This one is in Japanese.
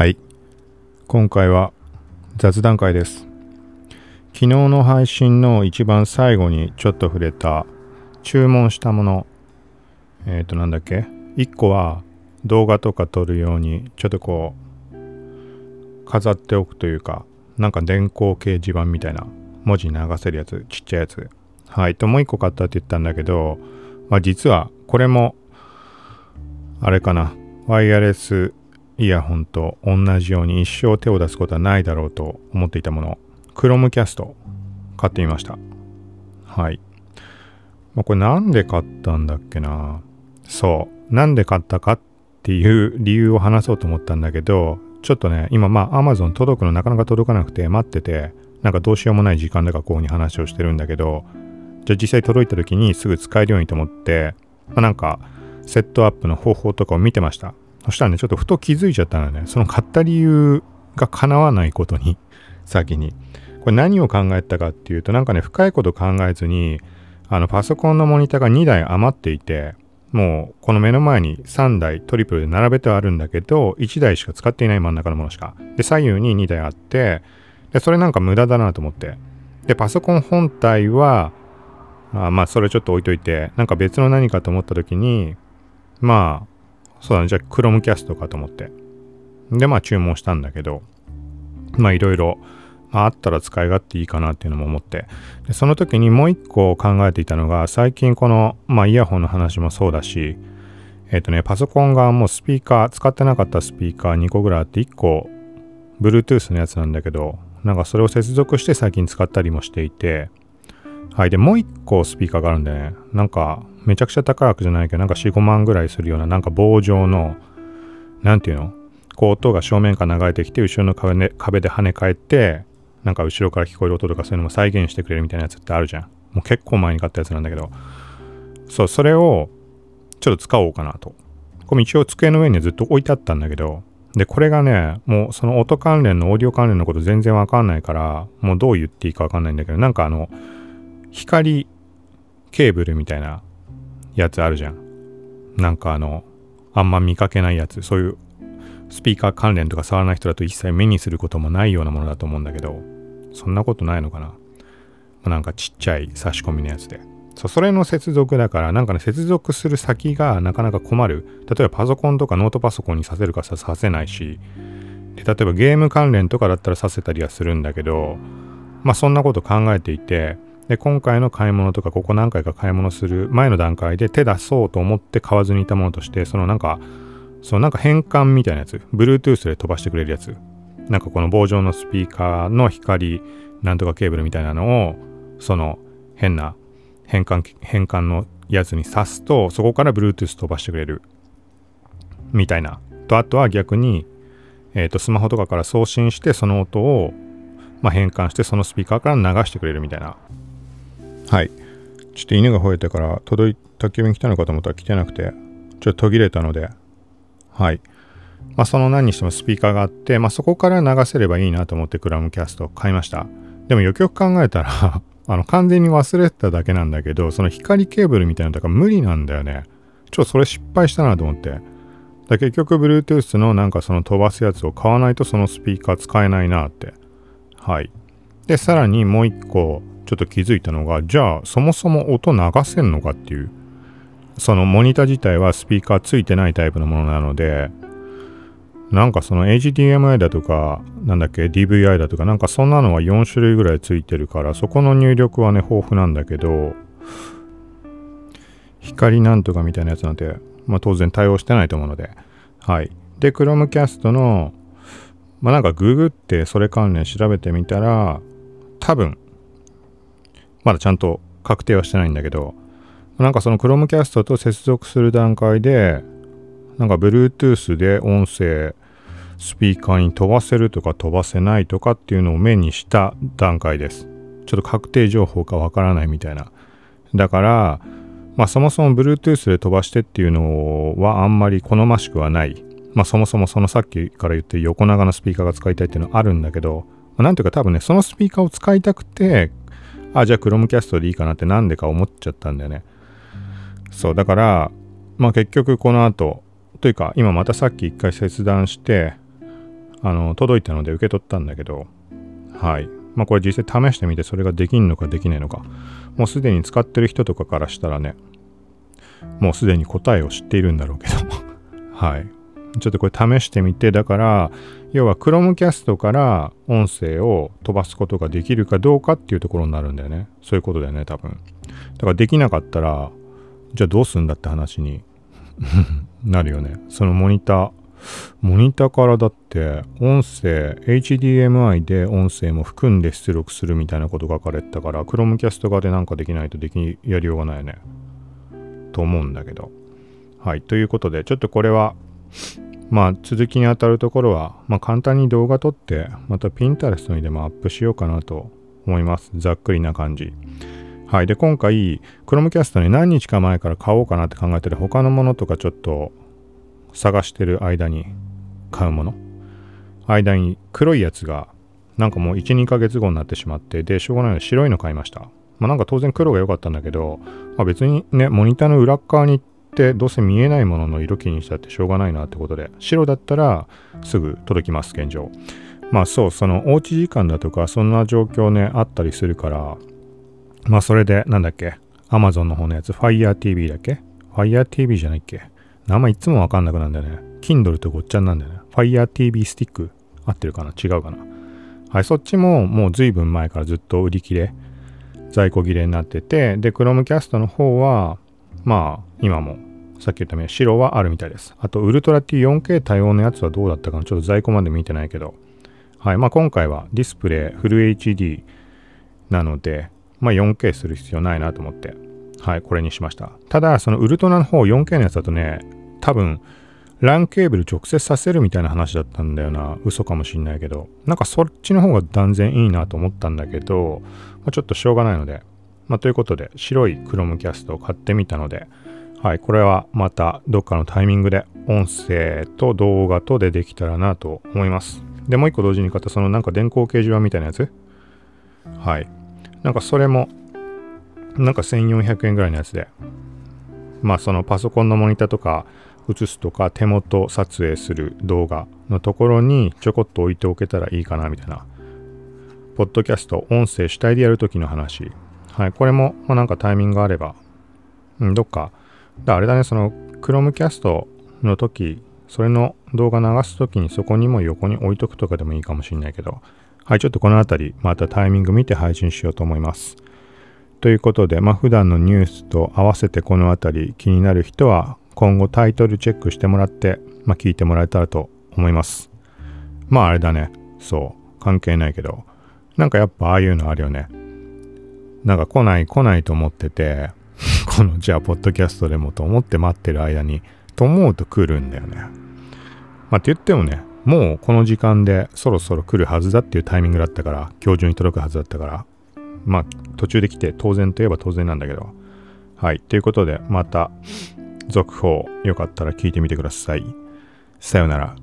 はい。今回は雑談会です。昨日の配信の一番最後にちょっと触れた注文したもの。えっ、ー、と、なんだっけ ?1 個は動画とか撮るようにちょっとこう飾っておくというか、なんか電光掲示板みたいな文字流せるやつ、ちっちゃいやつ。はい。と、もう1個買ったって言ったんだけど、まあ実はこれも、あれかな。ワイヤレスイヤホンと同じように一生手を出すことはないだろうと思っていたもの、クロムキャスト買ってみました。はい。まあ、これなんで買ったんだっけな？そう。なんで買ったかっていう理由を話そうと思ったんだけど、ちょっとね、今まあ Amazon 届くのなかなか届かなくて待ってて、なんかどうしようもない時間で学校に話をしてるんだけど、じゃあ実際届いた時にすぐ使えるようにと思って、まあ、なんかセットアップの方法とかを見てました。そしたらね、ちょっとふと気づいちゃったのね、その買った理由が叶わないことに、先に。これ何を考えたかっていうと、なんかね、深いこと考えずに、あの、パソコンのモニターが2台余っていて、もう、この目の前に3台トリプルで並べてはあるんだけど、1台しか使っていない真ん中のものしか。で、左右に2台あって、で、それなんか無駄だなと思って。で、パソコン本体は、あまあ、それちょっと置いといて、なんか別の何かと思った時に、まあ、そうだね、じゃあ、クロムキャストかと思って。で、まあ、注文したんだけど、まあ、いろいろ、まあ、あったら使い勝手いいかなっていうのも思って。で、その時にもう一個考えていたのが、最近この、まあ、イヤホンの話もそうだし、えっ、ー、とね、パソコンがもうスピーカー、使ってなかったスピーカー2個ぐらいあって、1個、Bluetooth のやつなんだけど、なんかそれを接続して最近使ったりもしていて、はい。で、もう一個スピーカーがあるんでね、なんか、めちゃくちゃ高いわけじゃないけど、なんか4、5万ぐらいするような、なんか棒状の、なんていうの？こう音が正面から流れてきて、後ろの壁で壁で跳ね返って、なんか後ろから聞こえる音とかそういうのも再現してくれるみたいなやつってあるじゃん。もう結構前に買ったやつなんだけど、そう、それをちょっと使おうかなと。これ一応机の上にずっと置いてあったんだけど、で、これがね、もうその音関連のオーディオ関連のこと全然わかんないから、もうどう言っていいかわかんないんだけど、なんかあの、光ケーブルみたいなやつあるじゃん。なんかあの、あんま見かけないやつ。そういうスピーカー関連とか触らない人だと一切目にすることもないようなものだと思うんだけど、そんなことないのかな。なんかちっちゃい差し込みのやつで。そ、それの接続だから、なんかね、接続する先がなかなか困る。例えばパソコンとかノートパソコンにさせるかさせないし、で例えばゲーム関連とかだったらさせたりはするんだけど、まあそんなこと考えていて、で、今回の買い物とか、ここ何回か買い物する前の段階で手出そうと思って買わずにいたものとして、そのなんか、そのなんか変換みたいなやつ、Bluetooth で飛ばしてくれるやつ、なんかこの棒状のスピーカーの光、なんとかケーブルみたいなのを、その変な変換、変換のやつに挿すと、そこから Bluetooth 飛ばしてくれる。みたいな。と、あとは逆に、えっ、と、スマホとかから送信して、その音を、まあ、変換して、そのスピーカーから流してくれるみたいなはい。ちょっと犬が吠えてから届い宅急便来たのかと思ったら来てなくて、ちょっと途切れたので、はい。まあ、その何にしてもスピーカーがあって、まあ、そこから流せればいいなと思ってクラムキャスト買いました。でもよくよく考えたら あの、完全に忘れてただけなんだけど、その光ケーブルみたいなのとか無理なんだよね。ちょっとそれ失敗したなと思って。だ結局、Bluetooth のなんかその飛ばすやつを買わないとそのスピーカー使えないなって。はい。で、さらにもう一個、ちょっと気づいたのが、じゃあそもそも音流せんのかっていう。そのモニター自体はスピーカーついてないタイプのものなので、なんかその HDMI だとか、なんだっけ、DVI だとか、なんかそんなのは4種類ぐらいついてるから、そこの入力はね、豊富なんだけど、光なんとかみたいなやつなんて、まあ当然対応してないと思うので、はい。で、Chromecast の、まあなんかググってそれ関連調べてみたら、多分、まだちゃんと確定はしてないんだけど、なんかその Chromecast と接続する段階で、なんか Bluetooth で音声、スピーカーに飛ばせるとか飛ばせないとかっていうのを目にした段階です。ちょっと確定情報かわからないみたいな。だから、まあそもそも Bluetooth で飛ばしてっていうのはあんまり好ましくはない。まあそもそもそのさっきから言って横長のスピーカーが使いたいっていうのはあるんだけど、なんていうか多分ね、そのスピーカーを使いたくてあ、じゃあ Chromecast でいいかなってなんでか思っちゃったんだよね。そう、だから、まあ結局この後、というか今またさっき一回切断して、あの、届いたので受け取ったんだけど、はい。まあこれ実際試してみてそれができんのかできないのか。もうすでに使ってる人とかからしたらね、もうすでに答えを知っているんだろうけど はい。ちょっとこれ試してみて、だから、要は Chromecast から音声を飛ばすことができるかどうかっていうところになるんだよね。そういうことだよね、多分。だからできなかったら、じゃあどうすんだって話に なるよね。そのモニター、モニターからだって音声 HDMI で音声も含んで出力するみたいなこと書かれてたから Chromecast 側でなんかできないとできやりようがないよねと思うんだけどはいということでちょっとこれはまあ続きにあたるところは、まあ、簡単に動画撮ってまた Pinterest にでもアップしようかなと思います。ざっくりな感じ。はい。で今回 Chromecast に何日か前から買おうかなって考えてる他のものとかちょっと探してる間に買うもの。間に黒いやつがなんかもう1、2ヶ月後になってしまって、で、しょうがないので白いの買いました。まあなんか当然黒が良かったんだけど、まあ別にね、モニターの裏側にってどうせ見えないものの色気にしたってしょうがないなってことで、白だったらすぐ届きます、現状。まあそう、そのおうち時間だとかそんな状況ね、あったりするから、まあそれでなんだっけ、Amazon の方のやつ、Fire TV だっけ ?Fire TV じゃないっけ？名前いつもわかんなくなるんだよね。Kindle とごっちゃになんだよね。Fire TV スティック？合ってるかな？違うかな？はい、そっちももう随分前からずっと売り切れ、在庫切れになってて、で、Chromecast の方は、まあ、今も、さっき言ったように白はあるみたいです。あと、ウルトラっていう 4K 対応のやつはどうだったかなちょっと在庫まで見てないけど。はい、まあ今回はディスプレイフル HD なので、まあ 4K する必要ないなと思って、はい、これにしました。ただ、そのウルトラの方 4K のやつだとね、多分、LAN ケーブル直接させるみたいな話だったんだよな。嘘かもしんないけど。なんかそっちの方が断然いいなと思ったんだけど、まあ、ちょっとしょうがないので。まあ、ということで、白い Chromecast を買ってみたので、はい、これはまたどっかのタイミングで音声と動画とでできたらなと思います。で、もう一個同時に買ったそのなんか電光掲示板みたいなやつ？はい。なんかそれも、なんか1400円ぐらいのやつで、まあそのパソコンのモニターとか、映すとか手元撮影する動画のところにちょこっと置いておけたらいいかなみたいな。ポッドキャスト、音声主体でやるときの話。はい、これも、まあ、なんかタイミングがあれば、うん、どっか、だあれだね、その Chromecast の時、それの動画流すときにそこにも横に置いとくとかでもいいかもしれないけど、はい、ちょっとこの辺り、またタイミング見て配信しようと思います。ということで、まあ、普段のニュースと合わせてこの辺り気になる人は今後タイトルチェックしてもらって、まあ、聞いてもらえたらと思います。まああれだね。そう。関係ないけど。なんかやっぱああいうのあるよね。なんか来ない来ないと思ってて、このじゃあポッドキャストでもと思って待ってる間に、と思うと来るんだよね。まあって言ってもね、もうこの時間でそろそろ来るはずだっていうタイミングだったから、今日中に届くはずだったから、まあ途中で来て当然といえば当然なんだけど。はい。ということで、また続報よかったら聞いてみてください。さよなら。